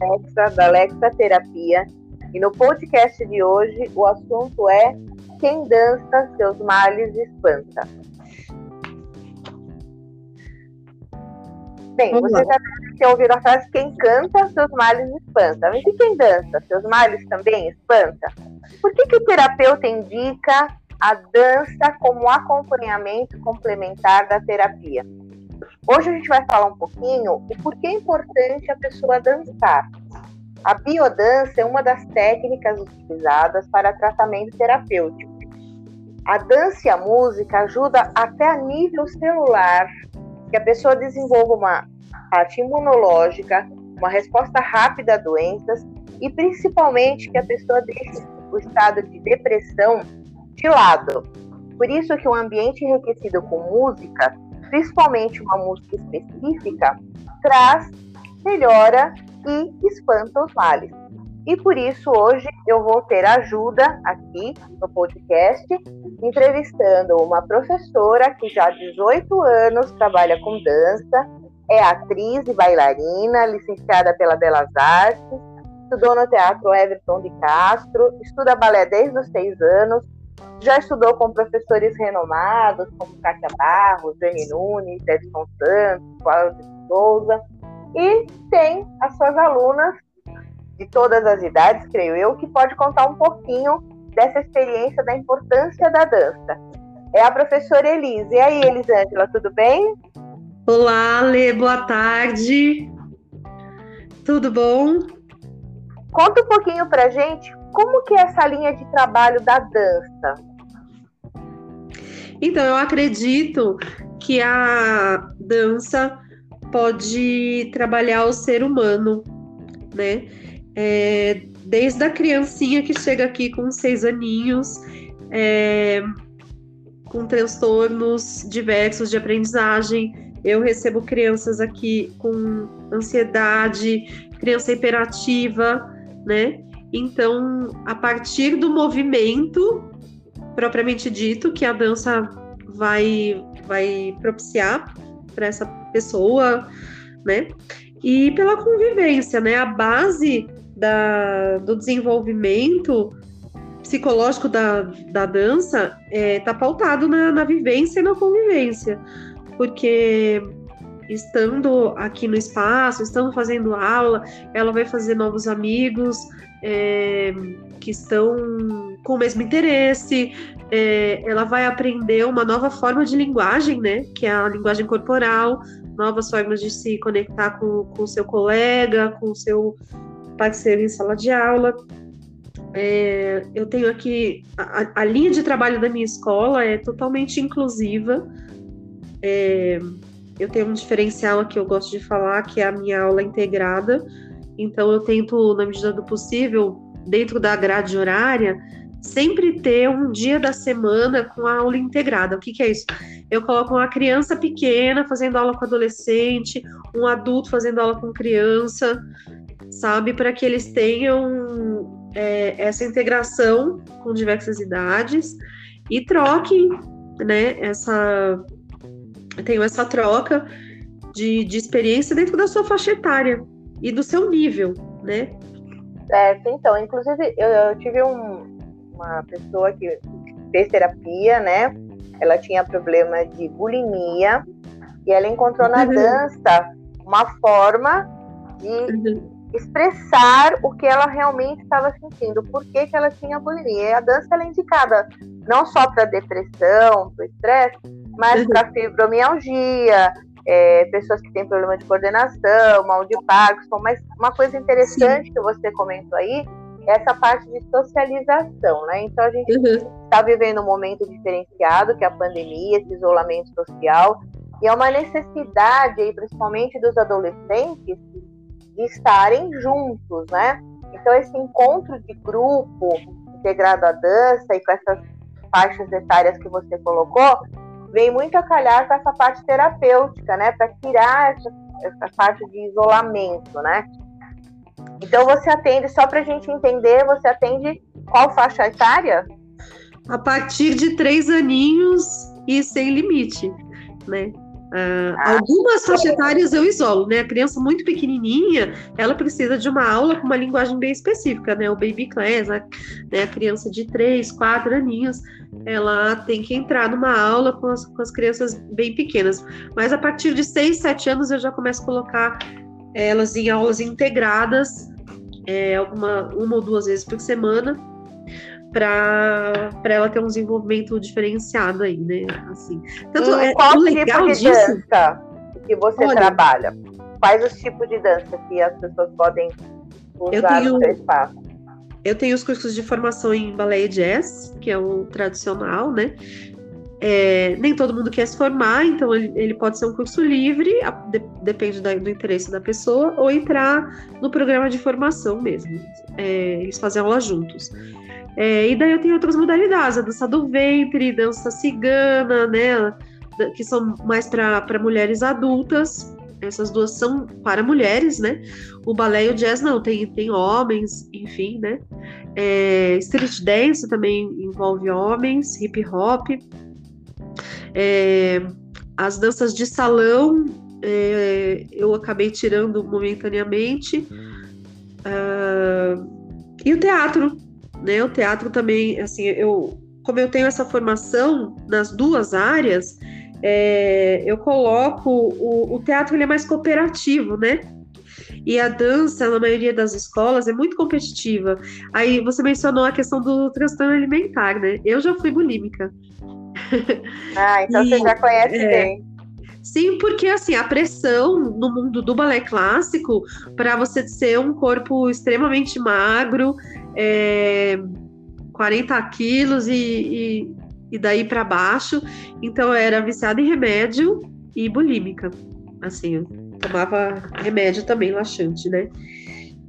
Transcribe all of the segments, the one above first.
Alexa, da Alexa Terapia. E no podcast de hoje o assunto é Quem dança seus males espanta. Bem, Vamos você lá. já deve ter ouvido a frase quem canta, seus males espanta. Mas e quem dança? Seus males também espanta? Por que, que o terapeuta indica a dança como acompanhamento complementar da terapia? Hoje a gente vai falar um pouquinho o porquê é importante a pessoa dançar. A biodança é uma das técnicas utilizadas para tratamento terapêutico. A dança e a música ajuda até a nível celular que a pessoa desenvolva uma parte imunológica, uma resposta rápida a doenças e principalmente que a pessoa deixe o estado de depressão de lado. Por isso que um ambiente enriquecido com música principalmente uma música específica, traz, melhora e espanta os males. E por isso hoje eu vou ter ajuda aqui no podcast, entrevistando uma professora que já há 18 anos trabalha com dança, é atriz e bailarina, licenciada pela Belas Artes, estudou no Teatro Everton de Castro, estuda balé desde os seis anos, já estudou com professores renomados, como Kátia Barros, Dani Nunes, Edson Santos, Cláudio Souza, e tem as suas alunas de todas as idades, creio eu, que pode contar um pouquinho dessa experiência da importância da dança. É a professora Elise. E aí, Elisângela, tudo bem? Olá, Lê, boa tarde. Tudo bom? Conta um pouquinho pra gente como que é essa linha de trabalho da dança? Então, eu acredito que a dança pode trabalhar o ser humano, né? É, desde a criancinha que chega aqui com seis aninhos, é, com transtornos diversos de aprendizagem. Eu recebo crianças aqui com ansiedade, criança hiperativa, né? Então, a partir do movimento propriamente dito que a dança vai vai propiciar para essa pessoa, né? E pela convivência, né? A base da, do desenvolvimento psicológico da, da dança está é, tá pautado na, na vivência e na convivência, porque estando aqui no espaço, estando fazendo aula, ela vai fazer novos amigos, é, que estão com o mesmo interesse, é, ela vai aprender uma nova forma de linguagem, né? Que é a linguagem corporal, novas formas de se conectar com o seu colega, com o seu parceiro em sala de aula. É, eu tenho aqui a, a, linha de trabalho da minha escola é totalmente inclusiva. É, eu tenho um diferencial que eu gosto de falar, que é a minha aula integrada então eu tento, na medida do possível, dentro da grade horária, sempre ter um dia da semana com a aula integrada. O que, que é isso? Eu coloco uma criança pequena fazendo aula com adolescente, um adulto fazendo aula com criança, sabe? Para que eles tenham é, essa integração com diversas idades e troquem, né? Essa. Tenho essa troca de, de experiência dentro da sua faixa etária e do seu nível, né? Certo, então, inclusive eu, eu tive um, uma pessoa que fez terapia, né? Ela tinha problema de bulimia e ela encontrou na uhum. dança uma forma de uhum. expressar o que ela realmente estava sentindo, por que, que ela tinha bulimia. E a dança é indicada não só para depressão, para estresse, mas uhum. para fibromialgia, é, pessoas que têm problema de coordenação, mal de Parkinson, mas uma coisa interessante Sim. que você comentou aí é essa parte de socialização, né? Então a gente está uhum. Tá vivendo um momento diferenciado, que é a pandemia, esse isolamento social, e é uma necessidade, aí, principalmente dos adolescentes, de estarem juntos, né? Então esse encontro de grupo integrado à dança e com essas faixas etárias que você colocou, vem muito a calhar com essa parte terapêutica, né? Para tirar essa, essa parte de isolamento, né? Então você atende, só para a gente entender, você atende qual faixa etária? A partir de três aninhos e sem limite, né? Uh, algumas faixas etárias eu isolo, né? A criança muito pequenininha, ela precisa de uma aula com uma linguagem bem específica, né? O baby class, a, né? a criança de 3, 4 aninhos, ela tem que entrar numa aula com as, com as crianças bem pequenas. Mas a partir de 6, 7 anos eu já começo a colocar elas em aulas integradas, é, alguma, uma ou duas vezes por semana, para ela ter um desenvolvimento diferenciado aí, né? Assim. Tanto, hum, é, qual o tipo de disso, dança que você olha, trabalha? Quais os tipos de dança que as pessoas podem usar tenho, no seu espaço? Eu tenho os cursos de formação em balé e jazz, que é o tradicional, né? É, nem todo mundo quer se formar, então ele, ele pode ser um curso livre, a, de, depende da, do interesse da pessoa, ou entrar no programa de formação mesmo. É, eles fazem aula juntos. É, e daí eu tenho outras modalidades, a dança do ventre, dança cigana, né? Que são mais para mulheres adultas. Essas duas são para mulheres, né? O balé e o jazz não, tem, tem homens, enfim, né? É, street dance também envolve homens, hip hop. É, as danças de salão é, eu acabei tirando momentaneamente. Uh, e o teatro, né? O teatro também, assim, eu, como eu tenho essa formação nas duas áreas, é, eu coloco o, o teatro ele é mais cooperativo, né? E a dança, na maioria das escolas, é muito competitiva. Aí você mencionou a questão do transtorno alimentar, né? Eu já fui bulímica. Ah, então e, você já conhece é, bem. Sim, porque assim, a pressão no mundo do balé clássico, para você ser um corpo extremamente magro, é, 40 quilos e, e, e daí para baixo. Então eu era viciada em remédio e bulímica. Assim, eu tomava remédio também laxante, né?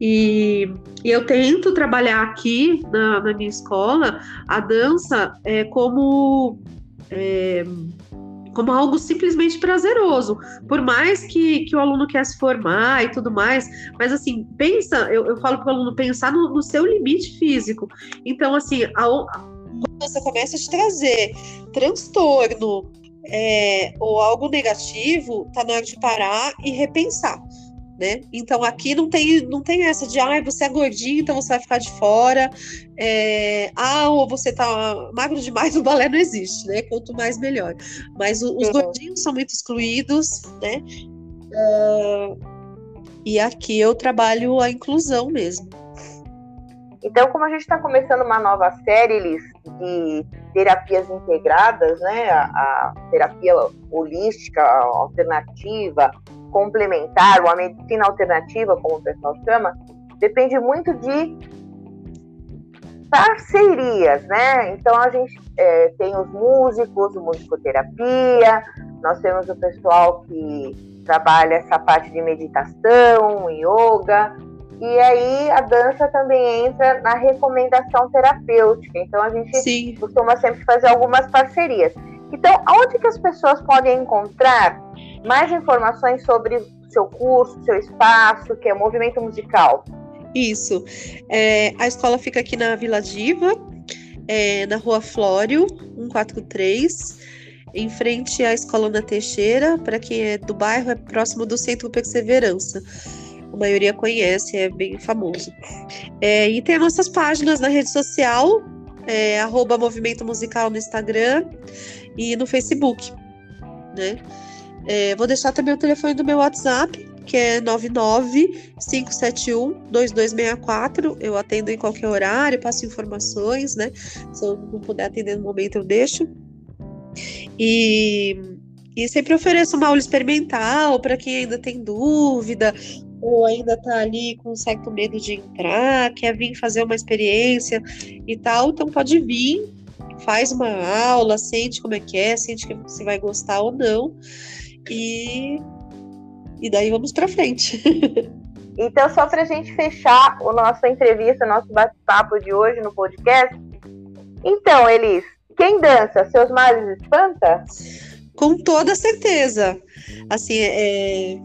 E, e, eu tento trabalhar aqui na, na minha escola a dança é, como é, como algo simplesmente prazeroso. Por mais que, que o aluno quer se formar e tudo mais, mas assim, pensa, eu, eu falo para o aluno pensar no, no, seu limite físico. Então, assim, a, quando você começa a te trazer transtorno é, ou algo negativo, tá na hora de parar e repensar né? Então aqui não tem, não tem essa de ah, você é gordinho, então você vai ficar de fora. É, ah, ou você tá magro demais, o balé não existe, né? Quanto mais melhor. Mas o, os uhum. gordinhos são muito excluídos, né? Uh, e aqui eu trabalho a inclusão mesmo. Então, como a gente está começando uma nova série, Liz, de terapias integradas, né? A, a terapia holística, alternativa, complementar, ou a medicina alternativa, como o pessoal chama, depende muito de parcerias, né? Então a gente é, tem os músicos, musicoterapia, nós temos o pessoal que trabalha essa parte de meditação, yoga, e aí a dança também entra na recomendação terapêutica. Então a gente Sim. costuma sempre fazer algumas parcerias. Então, aonde que as pessoas podem encontrar mais informações sobre seu curso, seu espaço, que é movimento musical. Isso. É, a escola fica aqui na Vila Diva, é, na rua Flório, 143, em frente à Escola Ana Teixeira. Para quem é do bairro, é próximo do Centro Perseverança. A maioria conhece, é bem famoso. É, e tem as nossas páginas na rede social, é, Movimento Musical no Instagram e no Facebook, né? É, vou deixar também o telefone do meu WhatsApp, que é 995712264. Eu atendo em qualquer horário, passo informações, né? Se eu não puder atender no momento, eu deixo. E, e sempre ofereço uma aula experimental para quem ainda tem dúvida ou ainda está ali com um certo medo de entrar, quer vir fazer uma experiência e tal, então pode vir, faz uma aula, sente como é que é, sente que você vai gostar ou não. E, e daí vamos para frente. então, só para a gente fechar a nossa entrevista, nosso bate-papo de hoje no podcast. Então, Elis, quem dança, seus males espanta? Com toda certeza. Assim, é,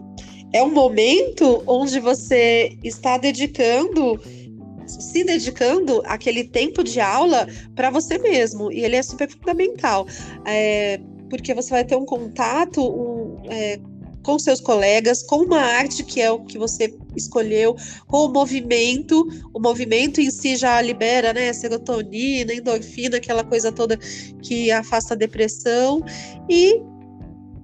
é um momento onde você está dedicando se dedicando aquele tempo de aula para você mesmo e ele é super fundamental. É, porque você vai ter um contato um, é, com seus colegas, com uma arte que é o que você escolheu, com o movimento. O movimento em si já libera, né, serotonina, endorfina, aquela coisa toda que afasta a depressão. E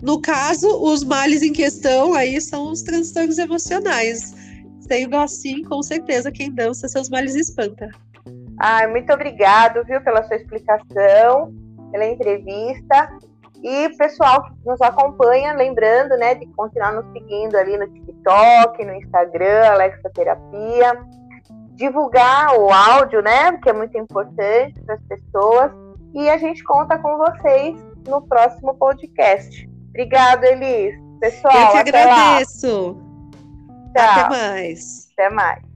no caso, os males em questão aí são os transtornos emocionais. Sendo assim, com certeza, quem dança seus males espanta. Ai, muito obrigado, viu, pela sua explicação, pela entrevista. E pessoal que nos acompanha, lembrando, né, de continuar nos seguindo ali no TikTok, no Instagram, Alexa Terapia. Divulgar o áudio, né, que é muito importante para as pessoas. E a gente conta com vocês no próximo podcast. Obrigada, Elis. Pessoal, Eu que agradeço. Até mais. Até mais.